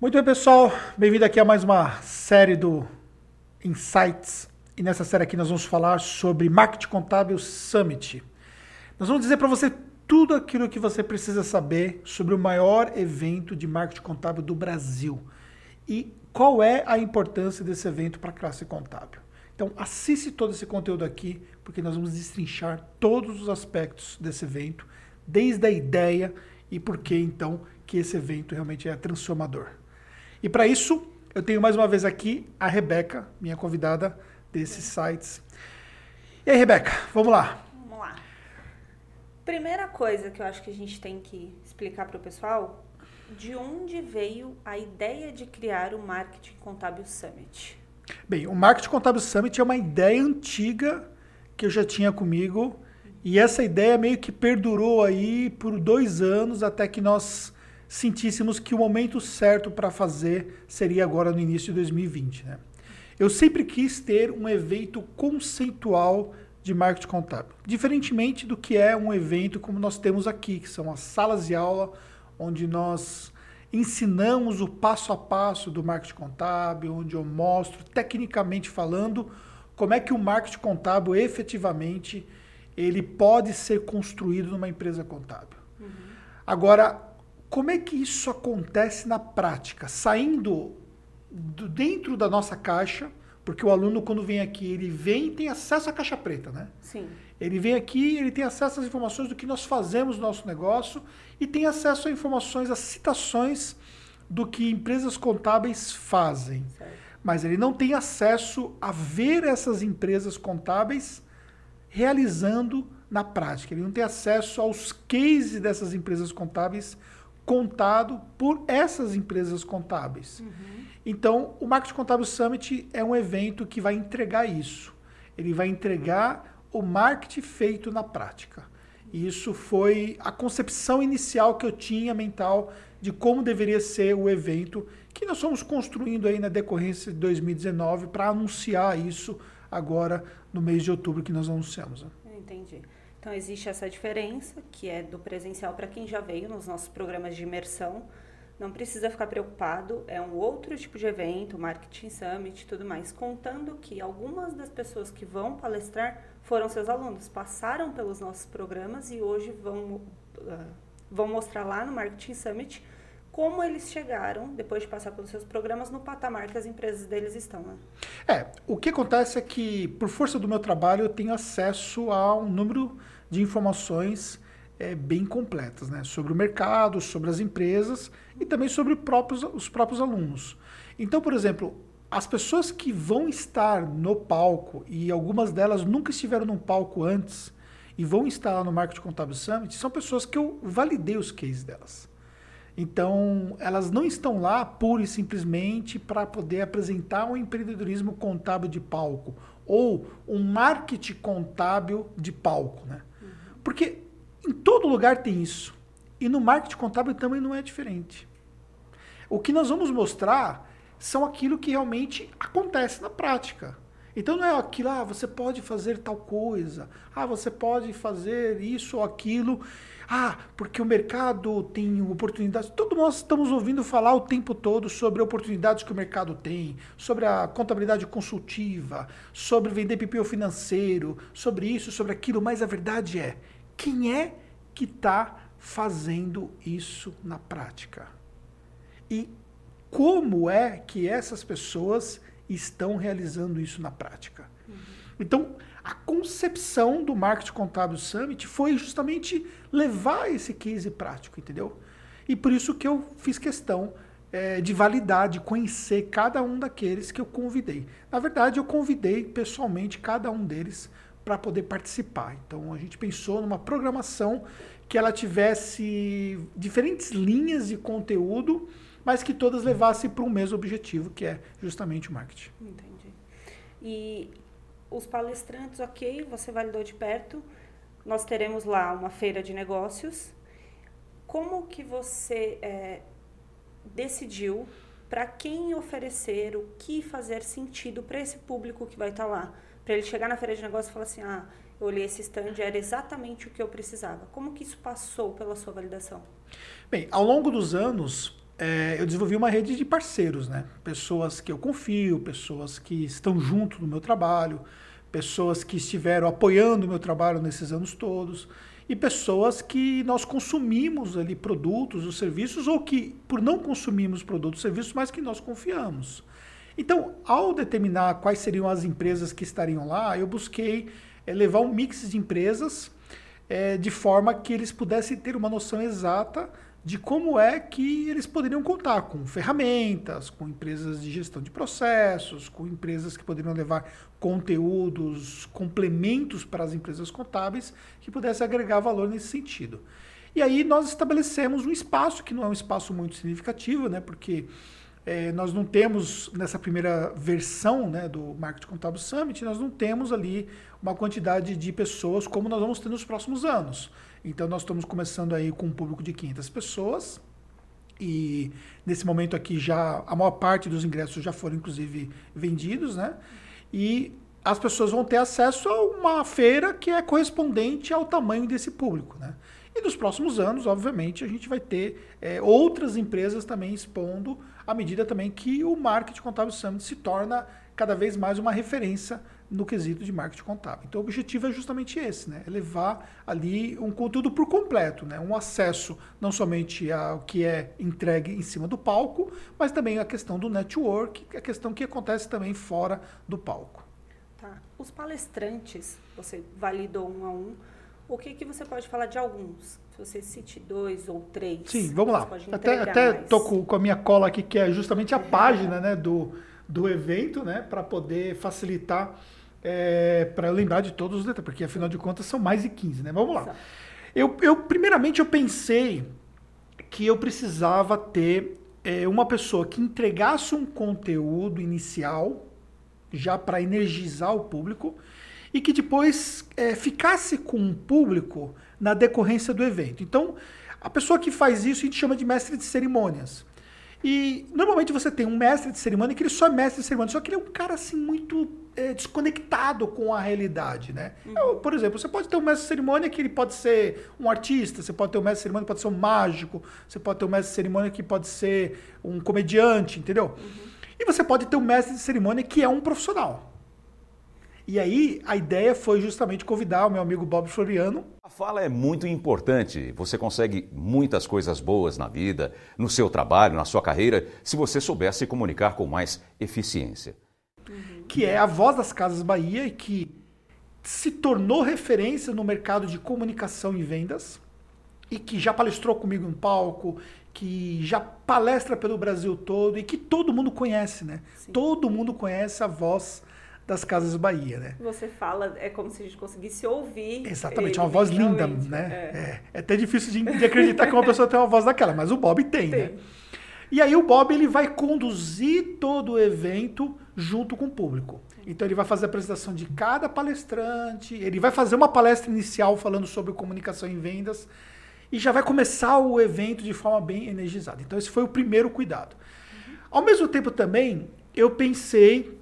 Muito bem, pessoal. Bem-vindo aqui a mais uma série do Insights. E nessa série aqui nós vamos falar sobre Marketing Contábil Summit. Nós vamos dizer para você tudo aquilo que você precisa saber sobre o maior evento de marketing contábil do Brasil. E qual é a importância desse evento para a classe contábil. Então, assiste todo esse conteúdo aqui, porque nós vamos destrinchar todos os aspectos desse evento, desde a ideia e por que então que esse evento realmente é transformador. E para isso, eu tenho mais uma vez aqui a Rebeca, minha convidada desses sites. E aí, Rebeca, vamos lá. Vamos lá. Primeira coisa que eu acho que a gente tem que explicar para o pessoal, de onde veio a ideia de criar o Marketing Contábil Summit? Bem, o Marketing Contábil Summit é uma ideia antiga que eu já tinha comigo e essa ideia meio que perdurou aí por dois anos até que nós sentíssemos que o momento certo para fazer seria agora no início de 2020. Né? Eu sempre quis ter um evento conceitual de marketing contábil, diferentemente do que é um evento como nós temos aqui, que são as salas de aula onde nós ensinamos o passo a passo do marketing contábil, onde eu mostro tecnicamente falando como é que o marketing contábil efetivamente ele pode ser construído numa empresa contábil. Uhum. Agora, como é que isso acontece na prática? Saindo do, dentro da nossa caixa, porque o aluno, quando vem aqui, ele vem e tem acesso à caixa preta, né? Sim. Ele vem aqui, ele tem acesso às informações do que nós fazemos no nosso negócio e tem acesso a informações, a citações do que empresas contábeis fazem. Certo. Mas ele não tem acesso a ver essas empresas contábeis realizando na prática. Ele não tem acesso aos cases dessas empresas contábeis contado por essas empresas contábeis. Uhum. Então, o Marketing Contábil Summit é um evento que vai entregar isso. Ele vai entregar o marketing feito na prática. E isso foi a concepção inicial que eu tinha mental de como deveria ser o evento que nós fomos construindo aí na decorrência de 2019 para anunciar isso agora no mês de outubro que nós anunciamos. Né? Entendi. Então, existe essa diferença, que é do presencial para quem já veio nos nossos programas de imersão. Não precisa ficar preocupado, é um outro tipo de evento, Marketing Summit e tudo mais, contando que algumas das pessoas que vão palestrar foram seus alunos, passaram pelos nossos programas e hoje vão, uh, vão mostrar lá no Marketing Summit como eles chegaram, depois de passar pelos seus programas, no patamar que as empresas deles estão. Né? É, o que acontece é que, por força do meu trabalho, eu tenho acesso a um número de informações é, bem completas, né? Sobre o mercado, sobre as empresas e também sobre próprios, os próprios alunos. Então, por exemplo, as pessoas que vão estar no palco, e algumas delas nunca estiveram num palco antes, e vão estar lá no Marketing Contábil Summit, são pessoas que eu validei os cases delas. Então, elas não estão lá pura e simplesmente para poder apresentar um empreendedorismo contábil de palco ou um marketing contábil de palco, né? Uhum. Porque em todo lugar tem isso. E no marketing contábil também não é diferente. O que nós vamos mostrar são aquilo que realmente acontece na prática. Então não é aquilo, ah, você pode fazer tal coisa, ah, você pode fazer isso ou aquilo. Ah, porque o mercado tem oportunidades. Todos nós estamos ouvindo falar o tempo todo sobre oportunidades que o mercado tem, sobre a contabilidade consultiva, sobre vender PPO financeiro, sobre isso, sobre aquilo, mas a verdade é, quem é que está fazendo isso na prática? E como é que essas pessoas estão realizando isso na prática? Uhum. Então, a concepção do Marketing Contábil Summit foi justamente levar esse case prático, entendeu? E por isso que eu fiz questão é, de validar, de conhecer cada um daqueles que eu convidei. Na verdade, eu convidei pessoalmente cada um deles para poder participar. Então, a gente pensou numa programação que ela tivesse diferentes linhas de conteúdo, mas que todas levassem para o mesmo objetivo, que é justamente o marketing. Entendi. E os palestrantes, ok, você validou de perto. Nós teremos lá uma feira de negócios. Como que você é, decidiu para quem oferecer, o que fazer sentido para esse público que vai estar tá lá? Para ele chegar na feira de negócios e falar assim, ah, eu olhei esse stand, era exatamente o que eu precisava. Como que isso passou pela sua validação? Bem, ao longo dos anos, é, eu desenvolvi uma rede de parceiros, né? Pessoas que eu confio, pessoas que estão junto do meu trabalho, pessoas que estiveram apoiando o meu trabalho nesses anos todos e pessoas que nós consumimos ali produtos ou serviços ou que por não consumirmos produtos e serviços, mas que nós confiamos. Então, ao determinar quais seriam as empresas que estariam lá, eu busquei é, levar um mix de empresas é, de forma que eles pudessem ter uma noção exata de como é que eles poderiam contar com ferramentas, com empresas de gestão de processos, com empresas que poderiam levar conteúdos, complementos para as empresas contábeis que pudessem agregar valor nesse sentido. E aí nós estabelecemos um espaço que não é um espaço muito significativo, né, porque é, nós não temos, nessa primeira versão né, do Marketing Contábil Summit, nós não temos ali uma quantidade de pessoas como nós vamos ter nos próximos anos. Então nós estamos começando aí com um público de 500 pessoas e nesse momento aqui já a maior parte dos ingressos já foram inclusive vendidos, né? E as pessoas vão ter acesso a uma feira que é correspondente ao tamanho desse público, né? E nos próximos anos, obviamente, a gente vai ter é, outras empresas também expondo à medida também que o Marketing Contábil Summit se torna cada vez mais uma referência no quesito de marketing contábil. Então, o objetivo é justamente esse, né? É levar ali um conteúdo por completo, né? Um acesso não somente ao que é entregue em cima do palco, mas também a questão do network, a questão que acontece também fora do palco. Tá. Os palestrantes, você validou um a um, o que, que você pode falar de alguns? Se você cite dois ou três. Sim, vamos lá. Até, até tô com, com a minha cola aqui, que é justamente a página né, do, do evento, né? Para poder facilitar é, para lembrar de todos os detalhes, porque afinal de contas são mais de 15, né? Vamos lá. Eu, eu primeiramente eu pensei que eu precisava ter é, uma pessoa que entregasse um conteúdo inicial já para energizar o público e que depois é, ficasse com o público na decorrência do evento. Então, a pessoa que faz isso a gente chama de mestre de cerimônias. E normalmente você tem um mestre de cerimônia que ele só é mestre de cerimônia, só que ele é um cara assim muito é, desconectado com a realidade, né? Uhum. Eu, por exemplo, você pode ter um mestre de cerimônia que ele pode ser um artista, você pode ter um mestre de cerimônia que pode ser um mágico, você pode ter um mestre de cerimônia que pode ser um comediante, entendeu? Uhum. E você pode ter um mestre de cerimônia que é um profissional. E aí a ideia foi justamente convidar o meu amigo Bob Floriano. A fala é muito importante. Você consegue muitas coisas boas na vida, no seu trabalho, na sua carreira, se você souber se comunicar com mais eficiência. Uhum. Que é a voz das Casas Bahia e que se tornou referência no mercado de comunicação e vendas e que já palestrou comigo em palco, que já palestra pelo Brasil todo e que todo mundo conhece, né? Sim. Todo mundo conhece a voz das Casas Bahia, né? Você fala, é como se a gente conseguisse ouvir. Exatamente, uma voz linda, né? É. É, é até difícil de, de, acreditar que uma pessoa tem uma voz daquela, mas o Bob tem, tem, né? E aí o Bob ele vai conduzir todo o evento junto com o público. Então ele vai fazer a apresentação de cada palestrante, ele vai fazer uma palestra inicial falando sobre comunicação em vendas e já vai começar o evento de forma bem energizada. Então esse foi o primeiro cuidado. Uhum. Ao mesmo tempo também eu pensei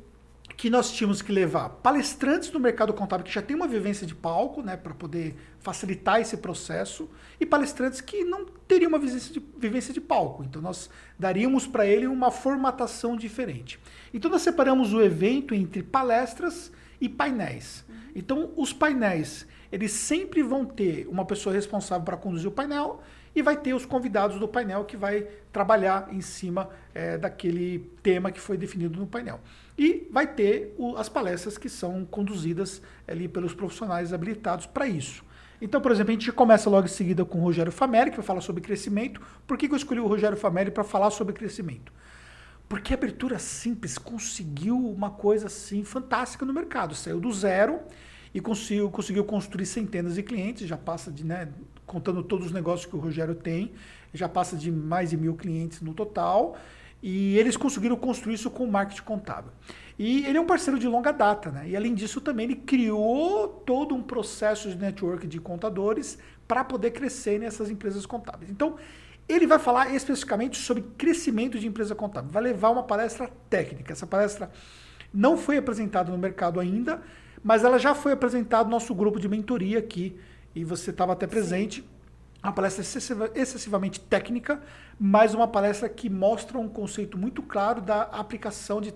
que nós tínhamos que levar palestrantes do mercado contábil que já tem uma vivência de palco, né, para poder facilitar esse processo, e palestrantes que não teriam uma vivência de, vivência de palco. Então nós daríamos para ele uma formatação diferente. Então nós separamos o evento entre palestras e painéis. Então os painéis, eles sempre vão ter uma pessoa responsável para conduzir o painel e vai ter os convidados do painel que vai trabalhar em cima é, daquele tema que foi definido no painel. E vai ter o, as palestras que são conduzidas ali pelos profissionais habilitados para isso. Então, por exemplo, a gente começa logo em seguida com o Rogério Famelli, que vai falar sobre crescimento. Por que, que eu escolhi o Rogério Famelli para falar sobre crescimento? Porque a abertura simples conseguiu uma coisa assim fantástica no mercado. Saiu do zero e conseguiu, conseguiu construir centenas de clientes, já passa de, né, contando todos os negócios que o Rogério tem, já passa de mais de mil clientes no total. E eles conseguiram construir isso com o marketing contábil. E ele é um parceiro de longa data, né? E além disso, também ele criou todo um processo de network de contadores para poder crescer nessas empresas contábeis. Então, ele vai falar especificamente sobre crescimento de empresa contábil. Vai levar uma palestra técnica. Essa palestra não foi apresentada no mercado ainda, mas ela já foi apresentada no nosso grupo de mentoria aqui. E você estava até presente. Sim uma palestra excessiva, excessivamente técnica, mas uma palestra que mostra um conceito muito claro da aplicação de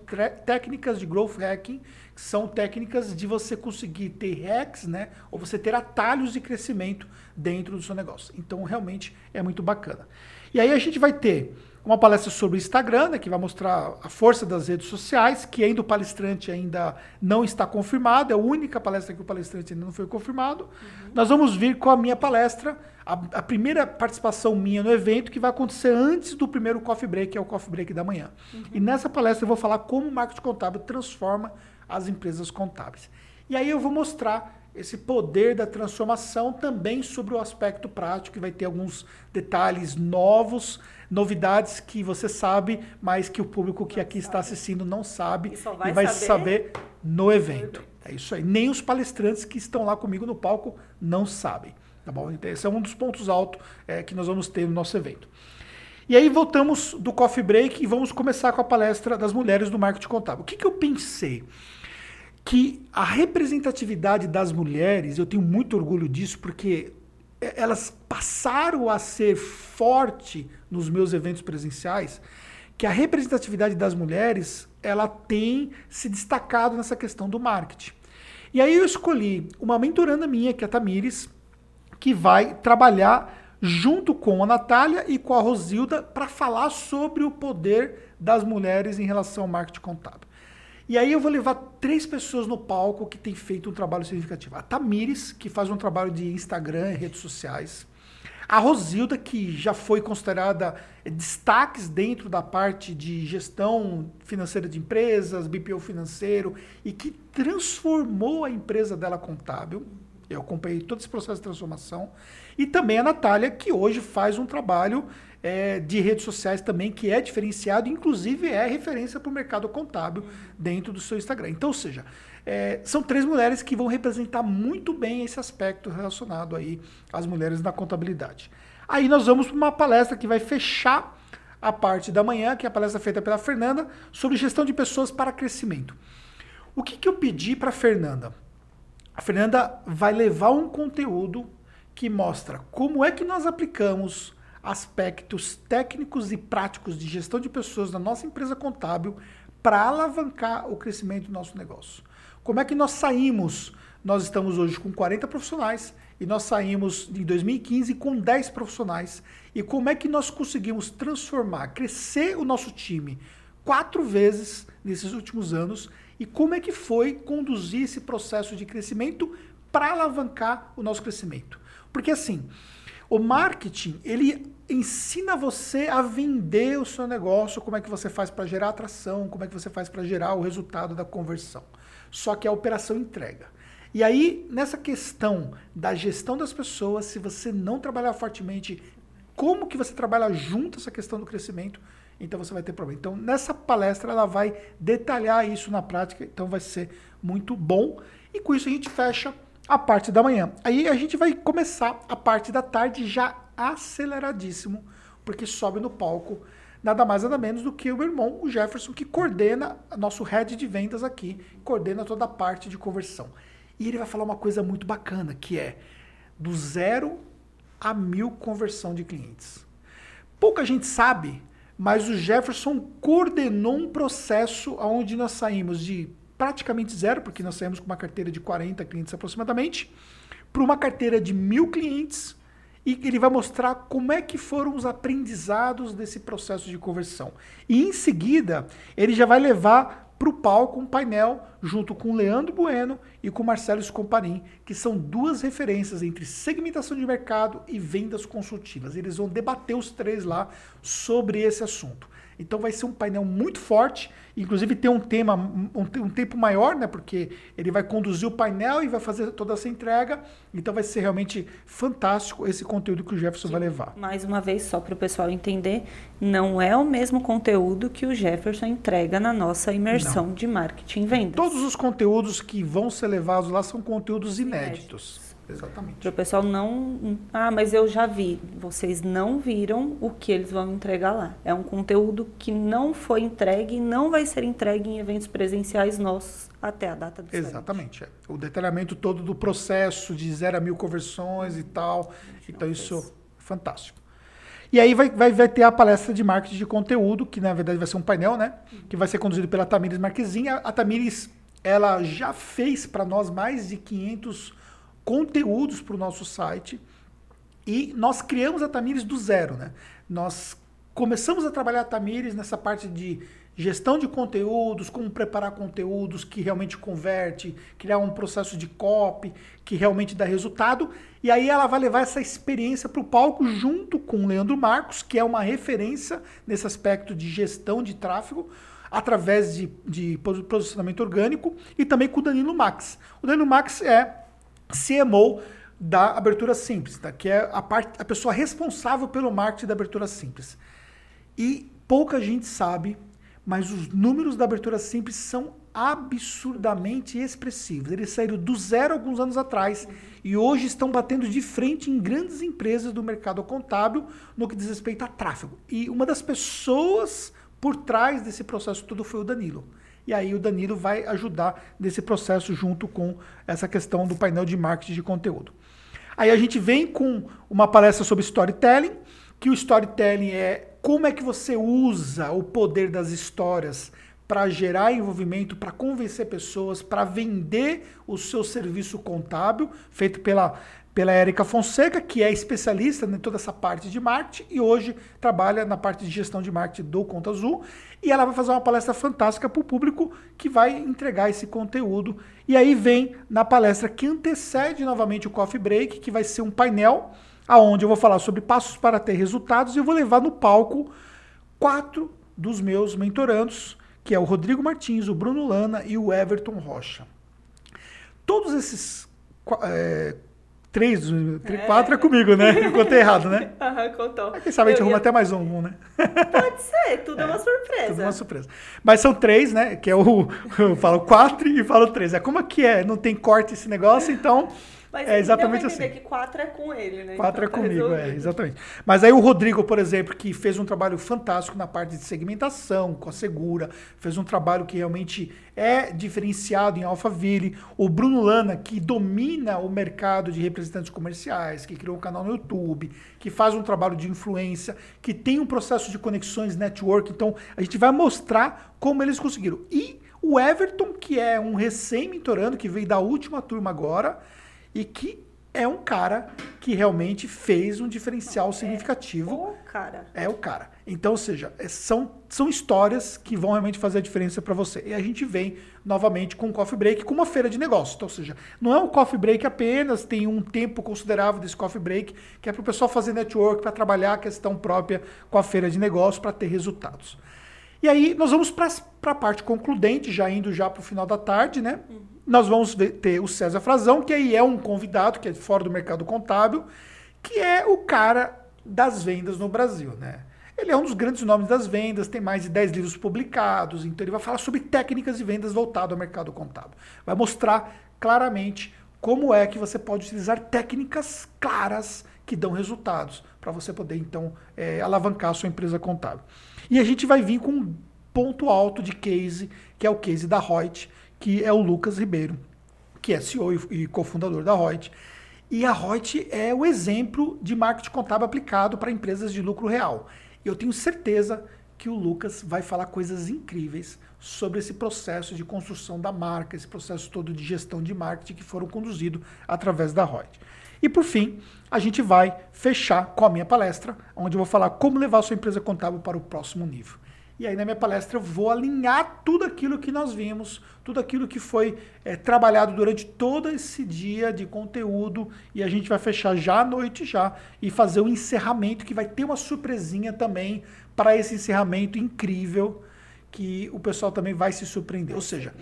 técnicas de growth hacking, que são técnicas de você conseguir ter hacks, né, ou você ter atalhos de crescimento dentro do seu negócio. Então, realmente é muito bacana. E aí a gente vai ter uma palestra sobre o Instagram, né, que vai mostrar a força das redes sociais, que ainda o palestrante ainda não está confirmado, é a única palestra que o palestrante ainda não foi confirmado. Uhum. Nós vamos vir com a minha palestra, a, a, primeira participação minha no evento, que vai acontecer antes do primeiro coffee break, que é o coffee break da manhã. Uhum. E nessa palestra eu vou falar como o marketing contábil transforma as empresas contábeis. E aí eu vou mostrar esse poder da transformação também sobre o aspecto prático, que vai ter alguns detalhes novos, novidades que você sabe, mas que o público que aqui está assistindo não sabe e, vai, e vai saber, saber no evento. É isso aí. Nem os palestrantes que estão lá comigo no palco não sabem. Tá bom? Então, esse é um dos pontos altos é, que nós vamos ter no nosso evento. E aí voltamos do coffee break e vamos começar com a palestra das mulheres do marketing contábil. O que, que eu pensei? que a representatividade das mulheres, eu tenho muito orgulho disso, porque elas passaram a ser forte nos meus eventos presenciais, que a representatividade das mulheres ela tem se destacado nessa questão do marketing. E aí eu escolhi uma mentoranda minha, que é a Tamires, que vai trabalhar junto com a Natália e com a Rosilda para falar sobre o poder das mulheres em relação ao marketing contábil. E aí eu vou levar três pessoas no palco que têm feito um trabalho significativo. A Tamires, que faz um trabalho de Instagram e redes sociais. A Rosilda, que já foi considerada destaques dentro da parte de gestão financeira de empresas, BPO financeiro, e que transformou a empresa dela contábil. Eu acompanhei todo esse processo de transformação. E também a Natália, que hoje faz um trabalho é, de redes sociais também, que é diferenciado, inclusive é referência para o mercado contábil dentro do seu Instagram. Então, ou seja, é, são três mulheres que vão representar muito bem esse aspecto relacionado aí às mulheres na contabilidade. Aí nós vamos para uma palestra que vai fechar a parte da manhã, que é a palestra feita pela Fernanda, sobre gestão de pessoas para crescimento. O que, que eu pedi para a Fernanda? A Fernanda vai levar um conteúdo que mostra como é que nós aplicamos aspectos técnicos e práticos de gestão de pessoas na nossa empresa contábil para alavancar o crescimento do nosso negócio. Como é que nós saímos? Nós estamos hoje com 40 profissionais e nós saímos em 2015 com 10 profissionais. E como é que nós conseguimos transformar, crescer o nosso time quatro vezes nesses últimos anos e como é que foi conduzir esse processo de crescimento para alavancar o nosso crescimento? Porque assim, o marketing, ele ensina você a vender o seu negócio, como é que você faz para gerar atração, como é que você faz para gerar o resultado da conversão. Só que a operação entrega. E aí, nessa questão da gestão das pessoas, se você não trabalhar fortemente, como que você trabalha junto essa questão do crescimento, então você vai ter problema. Então, nessa palestra, ela vai detalhar isso na prática, então vai ser muito bom. E com isso a gente fecha a parte da manhã. Aí a gente vai começar a parte da tarde já aceleradíssimo, porque sobe no palco nada mais nada menos do que o meu irmão, o Jefferson, que coordena nosso head de vendas aqui, coordena toda a parte de conversão. E ele vai falar uma coisa muito bacana, que é do zero a mil conversão de clientes. Pouca gente sabe, mas o Jefferson coordenou um processo onde nós saímos de praticamente zero, porque nós saímos com uma carteira de 40 clientes aproximadamente, para uma carteira de mil clientes e ele vai mostrar como é que foram os aprendizados desse processo de conversão. E em seguida, ele já vai levar para o palco um painel junto com Leandro Bueno e com Marcelo Scomparin, que são duas referências entre segmentação de mercado e vendas consultivas. Eles vão debater os três lá sobre esse assunto. Então vai ser um painel muito forte, inclusive tem um tema, um, um, tempo maior, né? Porque ele vai conduzir o painel e vai fazer toda essa entrega. Então vai ser realmente fantástico esse conteúdo que o Jefferson vai levar. Mais uma vez, só para o pessoal entender, não é o mesmo conteúdo que o Jefferson entrega na nossa imersão não. de marketing e vendas. Todos os conteúdos que vão ser levados lá são conteúdos inéditos. inéditos. Exatamente. Para o pessoal não. Ah, mas eu já vi. Vocês não viram o que eles vão entregar lá. É um conteúdo que não foi entregue e não vai ser entregue em eventos presenciais nossos até a data do Exatamente. É. O detalhamento todo do processo de zero a mil conversões e tal. Então, isso fantástico. E aí vai, vai, vai ter a palestra de marketing de conteúdo, que na verdade vai ser um painel, né? Que vai ser conduzido pela Tamires Marquezin. A, a Tamires, ela já fez para nós mais de 500 conteúdos para o nosso site. E nós criamos a Tamires do zero, né? Nós começamos a trabalhar a Tamires nessa parte de gestão de conteúdos, como preparar conteúdos que realmente converte, criar um processo de copy que realmente dá resultado. E aí ela vai levar essa experiência para o palco junto com o Leandro Marcos, que é uma referência nesse aspecto de gestão de tráfego, através de, de posicionamento orgânico, e também com o Danilo Max. O Danilo Max é CMO da Abertura Simples, tá? que é a, parte, a pessoa responsável pelo marketing da Abertura Simples. E pouca gente sabe mas os números da abertura simples são absurdamente expressivos. Eles saíram do zero alguns anos atrás e hoje estão batendo de frente em grandes empresas do mercado contábil no que diz respeito a tráfego. E uma das pessoas por trás desse processo todo foi o Danilo. E aí o Danilo vai ajudar nesse processo junto com essa questão do painel de marketing de conteúdo. Aí a gente vem com uma palestra sobre storytelling, que o storytelling é como é que você usa o poder das histórias para gerar envolvimento, para convencer pessoas, para vender o seu serviço contábil, feito pela, pela Érica Fonseca, que é especialista em toda essa parte de marketing e hoje trabalha na parte de gestão de marketing do Conta Azul. E ela vai fazer uma palestra fantástica para o público que vai entregar esse conteúdo. E aí vem na palestra que antecede novamente o Coffee Break, que vai ser um painel aonde eu vou falar sobre passos para ter resultados e eu vou levar no palco quatro dos meus mentorandos, que é o Rodrigo Martins, o Bruno Lana e o Everton Rocha. Todos esses é, três, três é. quatro é comigo, né? Eu contei errado, né? Aham, contou. Quem sabe a gente arruma até mais um, né? Pode ser, tudo é, uma surpresa. Tudo uma surpresa. Mas são três, né? Que é o. Eu falo quatro e falo três. É como é que é? Não tem corte esse negócio, então. Mas é exatamente assim. que quatro é com ele, né? Quatro então, é tá comigo, é, exatamente. Mas aí o Rodrigo, por exemplo, que fez um trabalho fantástico na parte de segmentação, com a Segura, fez um trabalho que realmente é diferenciado em Alphaville. O Bruno Lana, que domina o mercado de representantes comerciais, que criou um canal no YouTube, que faz um trabalho de influência, que tem um processo de conexões network. Então, a gente vai mostrar como eles conseguiram. E o Everton, que é um recém-mentorando, que veio da última turma agora, e que é um cara que realmente fez um diferencial significativo. É o cara. É o cara. Então, ou seja, é, são, são histórias que vão realmente fazer a diferença para você. E a gente vem novamente com o Coffee Break, com uma feira de negócios. Então, ou seja, não é um Coffee Break apenas, tem um tempo considerável desse Coffee Break, que é para o pessoal fazer network, para trabalhar a questão própria com a feira de negócios, para ter resultados. E aí nós vamos para a parte concludente, já indo já para o final da tarde, né? Uhum nós vamos ter o César Frazão, que aí é um convidado, que é fora do mercado contábil, que é o cara das vendas no Brasil, né? Ele é um dos grandes nomes das vendas, tem mais de 10 livros publicados, então ele vai falar sobre técnicas de vendas voltado ao mercado contábil. Vai mostrar claramente como é que você pode utilizar técnicas claras que dão resultados para você poder então é, alavancar a sua empresa contábil. E a gente vai vir com um ponto alto de case, que é o case da Reut, que é o Lucas Ribeiro, que é CEO e cofundador da Reut. E a Reut é o exemplo de marketing contábil aplicado para empresas de lucro real. Eu tenho certeza que o Lucas vai falar coisas incríveis sobre esse processo de construção da marca, esse processo todo de gestão de marketing que foram conduzidos através da Reut. E por fim, a gente vai fechar com a minha palestra, onde eu vou falar como levar sua empresa contábil para o próximo nível. E aí na minha palestra eu vou alinhar tudo aquilo que nós vimos, tudo aquilo que foi é, trabalhado durante todo esse dia de conteúdo e a gente vai fechar já à noite já e fazer o um encerramento que vai ter uma surpresinha também para esse encerramento incrível que o pessoal também vai se surpreender. Ou seja,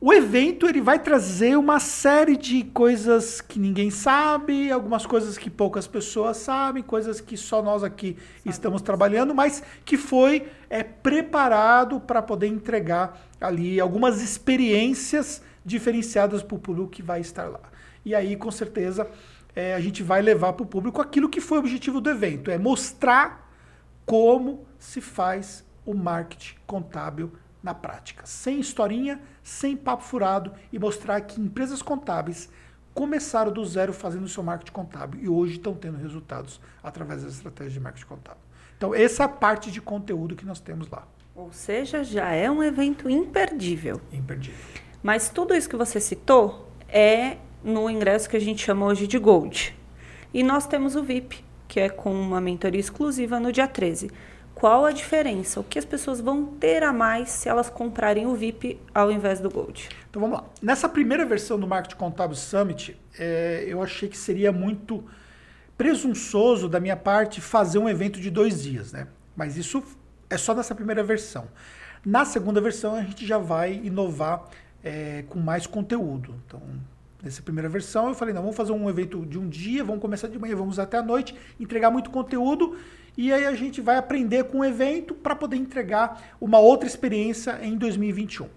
o evento ele vai trazer uma série de coisas que ninguém sabe, algumas coisas que poucas pessoas sabem, coisas que só nós aqui sabe estamos trabalhando, mas que foi é, preparado para poder entregar ali algumas experiências diferenciadas para o público que vai estar lá. E aí, com certeza, é, a gente vai levar para o público aquilo que foi o objetivo do evento, é mostrar como se faz o marketing contábil na prática, sem historinha, sem papo furado e mostrar que empresas contábeis começaram do zero fazendo o seu marketing contábil e hoje estão tendo resultados através das estratégias de marketing contábil. Então, essa é a parte de conteúdo que nós temos lá. Ou seja, já é um evento imperdível. Imperdível. Mas tudo isso que você citou é no ingresso que a gente chama hoje de Gold. E nós temos o VIP, que é com uma mentoria exclusiva no dia 13. Qual a diferença? O que as pessoas vão ter a mais se elas comprarem o VIP ao invés do Gold? Então vamos lá. Nessa primeira versão do Marketing Contábil Summit, é, eu achei que seria muito presunçoso da minha parte fazer um evento de dois dias, né? Mas isso é só nessa primeira versão. Na segunda versão, a gente já vai inovar é, com mais conteúdo. Então, nessa primeira versão, eu falei, não, vamos fazer um evento de um dia, vamos começar de manhã, vamos até a noite, entregar muito conteúdo e aí a gente vai aprender com o evento para poder entregar uma outra experiência em 2021.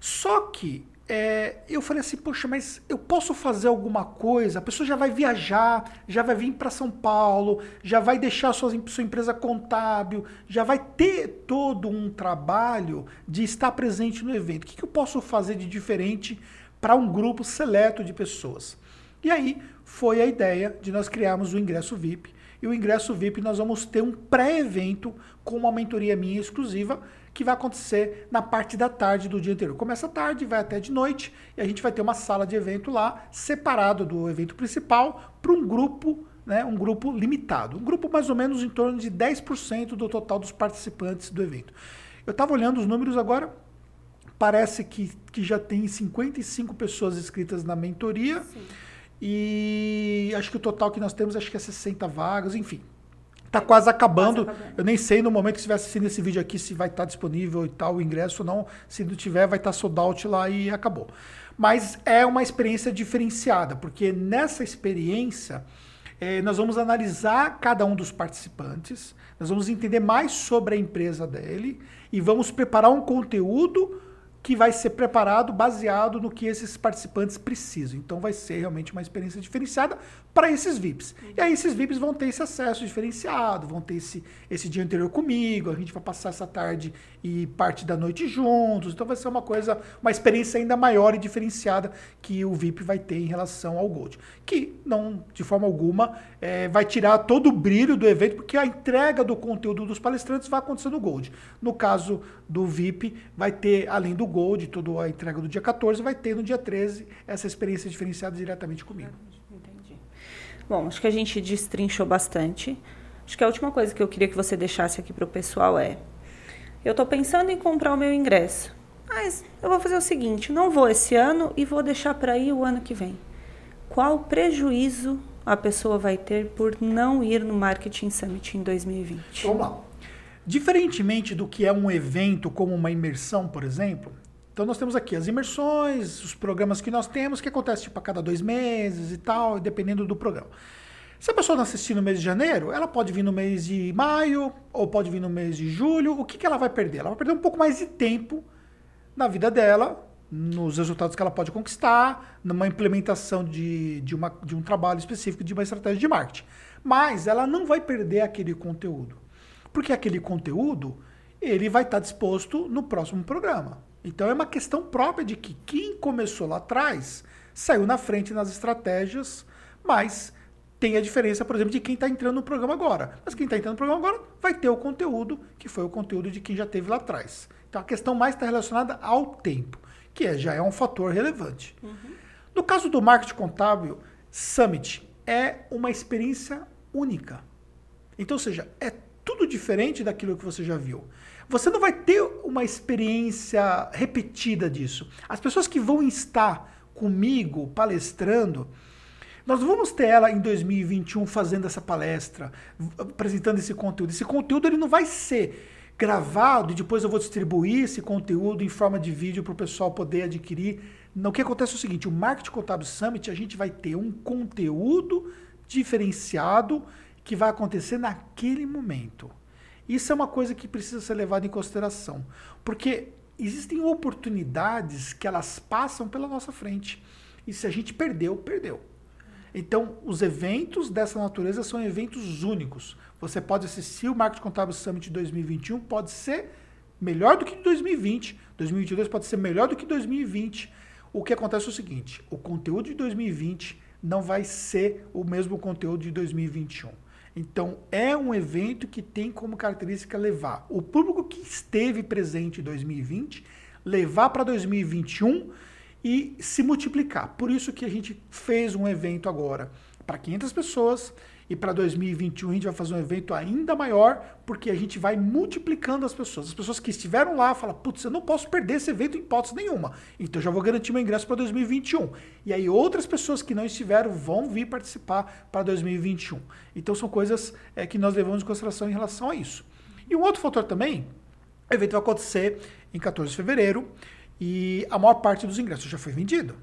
Só que é, eu falei assim, poxa, mas eu posso fazer alguma coisa? A pessoa já vai viajar, já vai vir para São Paulo, já vai deixar sua, sua empresa contábil, já vai ter todo um trabalho de estar presente no evento. O que, que eu posso fazer de diferente para um grupo seleto de pessoas? E aí foi a ideia de nós criarmos o ingresso VIP. E o ingresso VIP nós vamos ter um pré-evento com uma mentoria minha exclusiva que vai acontecer na parte da tarde do dia anterior. Começa tarde, vai até de noite e a gente vai ter uma sala de evento lá, separado do evento principal, para um grupo, né, um grupo limitado. Um grupo mais ou menos em torno de 10% do total dos participantes do evento. Eu estava olhando os números agora, parece que, que já tem 55 pessoas inscritas na mentoria. Sim. E acho que o total que nós temos acho que é 60 vagas, enfim. Tá quase acabando. quase acabando. Eu nem sei no momento que estiver assistindo esse vídeo aqui se vai estar tá disponível e tal o ingresso ou não. Se não tiver, vai estar tá sold out lá e acabou. Mas é uma experiência diferenciada, porque nessa experiência eh, nós vamos analisar cada um dos participantes, nós vamos entender mais sobre a empresa dele e vamos preparar um conteúdo que vai ser preparado baseado no que esses participantes precisam. Então vai ser realmente uma experiência diferenciada para esses VIPs. E aí esses VIPs vão ter esse acesso diferenciado, vão ter esse, esse dia anterior comigo, a gente vai passar essa tarde e parte da noite juntos. Então vai ser uma coisa, uma experiência ainda maior e diferenciada que o VIP vai ter em relação ao Gold. Que não, de forma alguma, é, vai tirar todo o brilho do evento, porque a entrega do conteúdo dos palestrantes vai acontecer no Gold. No caso do VIP, vai ter, além do Gold, toda a entrega do dia 14, vai ter no dia 13 essa experiência diferenciada diretamente comigo. Bom, acho que a gente destrinchou bastante. Acho que a última coisa que eu queria que você deixasse aqui para o pessoal é: eu estou pensando em comprar o meu ingresso, mas eu vou fazer o seguinte: não vou esse ano e vou deixar para ir o ano que vem. Qual prejuízo a pessoa vai ter por não ir no Marketing Summit em 2020? Vamos lá. Diferentemente do que é um evento como uma imersão, por exemplo, então nós temos aqui as imersões, os programas que nós temos, que acontece tipo a cada dois meses e tal, dependendo do programa. Se a pessoa não assistir no mês de janeiro, ela pode vir no mês de maio ou pode vir no mês de julho. O que, que ela vai perder? Ela vai perder um pouco mais de tempo na vida dela, nos resultados que ela pode conquistar, numa implementação de, de, uma, de um trabalho específico, de uma estratégia de marketing. Mas ela não vai perder aquele conteúdo. Porque aquele conteúdo, ele vai estar disposto no próximo programa. Então é uma questão própria de que quem começou lá atrás saiu na frente nas estratégias, mas tem a diferença, por exemplo, de quem está entrando no programa agora. Mas quem está entrando no programa agora vai ter o conteúdo que foi o conteúdo de quem já teve lá atrás. Então a questão mais está relacionada ao tempo, que é, já é um fator relevante. Uhum. No caso do marketing contábil, Summit é uma experiência única. Então, ou seja, é tudo diferente daquilo que você já viu. Você não vai ter uma experiência repetida disso. As pessoas que vão estar comigo palestrando, nós vamos ter ela em 2021 fazendo essa palestra, apresentando esse conteúdo. Esse conteúdo ele não vai ser gravado e depois eu vou distribuir esse conteúdo em forma de vídeo para o pessoal poder adquirir. O que acontece é o seguinte: o Marketing Contábil Summit a gente vai ter um conteúdo diferenciado que vai acontecer naquele momento. Isso é uma coisa que precisa ser levada em consideração, porque existem oportunidades que elas passam pela nossa frente. E se a gente perdeu, perdeu. Então, os eventos dessa natureza são eventos únicos. Você pode assistir o Marketing Contábil Summit 2021, pode ser melhor do que 2020. 2022 pode ser melhor do que 2020. o que acontece é o seguinte: o conteúdo de 2020 não vai ser o mesmo conteúdo de 2021. Então, é um evento que tem como característica levar o público que esteve presente em 2020, levar para 2021 e se multiplicar. Por isso que a gente fez um evento agora para 500 pessoas e para 2021 a gente vai fazer um evento ainda maior, porque a gente vai multiplicando as pessoas. As pessoas que estiveram lá falam, putz, eu não posso perder esse evento em hipótese nenhuma. Então já vou garantir meu ingresso para 2021. E aí outras pessoas que não estiveram vão vir participar para 2021. Então são coisas é, que nós levamos em consideração em relação a isso. E um outro fator também, o evento vai acontecer em 14 de fevereiro e a maior parte dos ingressos já foi vendido.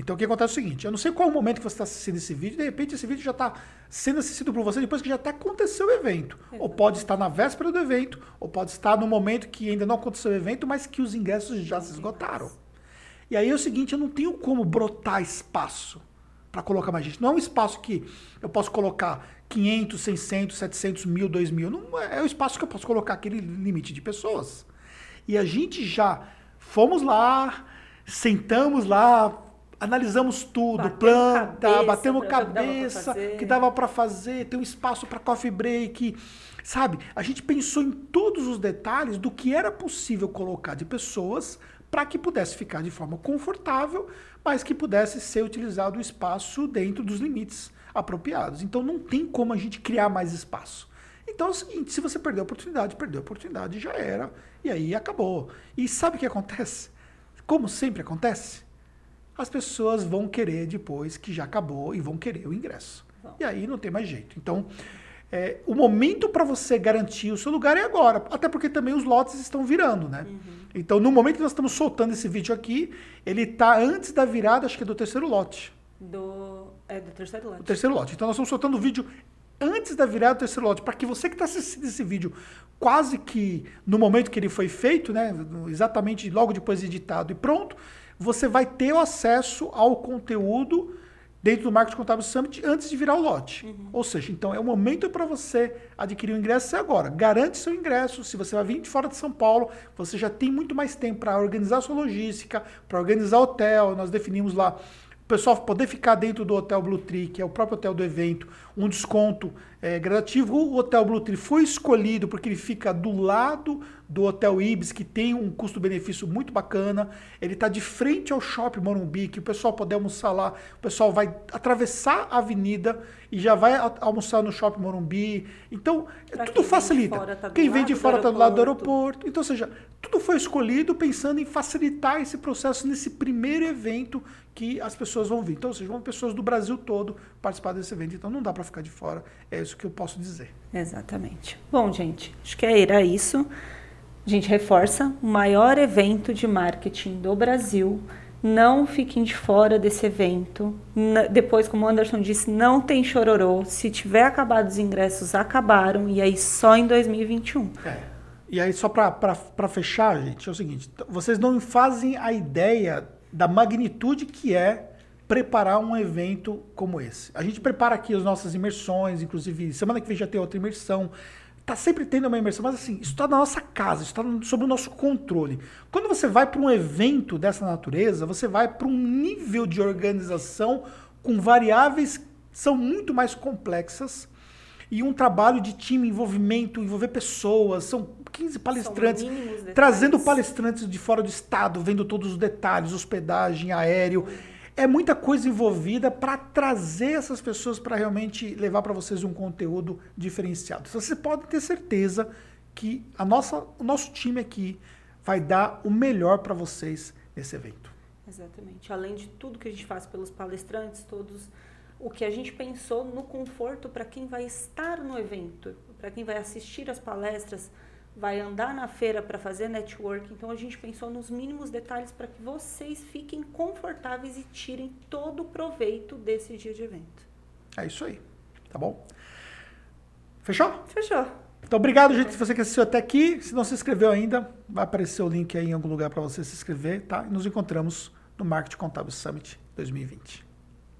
Então o que acontece é o seguinte, eu não sei qual é o momento que você está assistindo esse vídeo, de repente esse vídeo já está sendo assistido por você depois que já até aconteceu o evento. Ou pode estar na véspera do evento, ou pode estar no momento que ainda não aconteceu o evento, mas que os ingressos já se esgotaram. E aí é o seguinte, eu não tenho como brotar espaço para colocar mais gente. Não é um espaço que eu posso colocar 500, 600, 700 mil, 2 mil. Não é, é o espaço que eu posso colocar aquele limite de pessoas. E a gente já fomos lá, sentamos lá, analisamos tudo, planta, cabeça, batemos cabeça, que dava para fazer, tem um espaço para coffee break, sabe? A gente pensou em todos os detalhes do que era possível colocar de pessoas para que pudesse ficar de forma confortável, mas que pudesse ser utilizado o espaço dentro dos limites apropriados. Então não tem como a gente criar mais espaço. Então é o seguinte, se você perdeu a oportunidade, perdeu a oportunidade, já era, e aí acabou. E sabe o que acontece? Como sempre acontece, as pessoas vão querer depois que já acabou e vão querer o ingresso. Bom. E aí não tem mais jeito. Então, é, o momento para você garantir o seu lugar é agora. Até porque também os lotes estão virando, né? Uhum. Então, no momento que nós estamos soltando esse vídeo aqui, ele está antes da virada, acho que é do terceiro lote. Do, é do terceiro lote. O terceiro lote. Então, nós estamos soltando o vídeo antes da virada do terceiro lote, para que você que está assistindo esse vídeo quase que no momento que ele foi feito, né, exatamente logo depois de editado e pronto, você vai ter o acesso ao conteúdo dentro do Marketing Contábil Summit antes de virar o lote. Uhum. Ou seja, então é o momento para você adquirir o ingresso agora. Garante seu ingresso. Se você vai vir de fora de São Paulo, você já tem muito mais tempo para organizar sua logística, para organizar o hotel. Nós definimos lá pessoal poder ficar dentro do Hotel Blue Tree, que é o próprio hotel do evento, um desconto é, gradativo. O Hotel Blue Tree foi escolhido porque ele fica do lado do Hotel Ibis, que tem um custo-benefício muito bacana. Ele está de frente ao Shopping Morumbi, que o pessoal pode almoçar lá. O pessoal vai atravessar a avenida e já vai almoçar no Shopping Morumbi. Então, pra tudo facilita. Vem tá quem vem de fora está do lado do aeroporto. Então, ou seja, tudo foi escolhido pensando em facilitar esse processo nesse primeiro evento que as pessoas vão vir. Então, ou seja, vão pessoas do Brasil todo participar desse evento. Então, não dá para ficar de fora. É isso que eu posso dizer. Exatamente. Bom, gente, acho que era isso. A gente reforça o maior evento de marketing do Brasil. Não fiquem de fora desse evento. Depois, como o Anderson disse, não tem chororô. Se tiver acabado os ingressos, acabaram. E aí só em 2021. É. E aí, só para fechar, gente, é o seguinte: vocês não fazem a ideia da magnitude que é preparar um evento como esse. A gente prepara aqui as nossas imersões, inclusive semana que vem já tem outra imersão. Tá sempre tendo uma imersão, mas assim, isso está na nossa casa, isso está sob o nosso controle. Quando você vai para um evento dessa natureza, você vai para um nível de organização com variáveis que são muito mais complexas e um trabalho de time, envolvimento, envolver pessoas, são 15 palestrantes, trazendo palestrantes de fora do estado, vendo todos os detalhes, hospedagem, aéreo. É muita coisa envolvida para trazer essas pessoas para realmente levar para vocês um conteúdo diferenciado. Então, você pode ter certeza que a nossa, o nosso time aqui vai dar o melhor para vocês nesse evento. Exatamente. Além de tudo que a gente faz pelos palestrantes, todos o que a gente pensou no conforto para quem vai estar no evento, para quem vai assistir as palestras, vai andar na feira para fazer network. Então a gente pensou nos mínimos detalhes para que vocês fiquem confortáveis e tirem todo o proveito desse dia de evento. É isso aí, tá bom? Fechou? Fechou. Então, obrigado, gente, se você que assistiu até aqui. Se não se inscreveu ainda, vai aparecer o link aí em algum lugar para você se inscrever, tá? E nos encontramos no Marketing Contábil Summit 2020.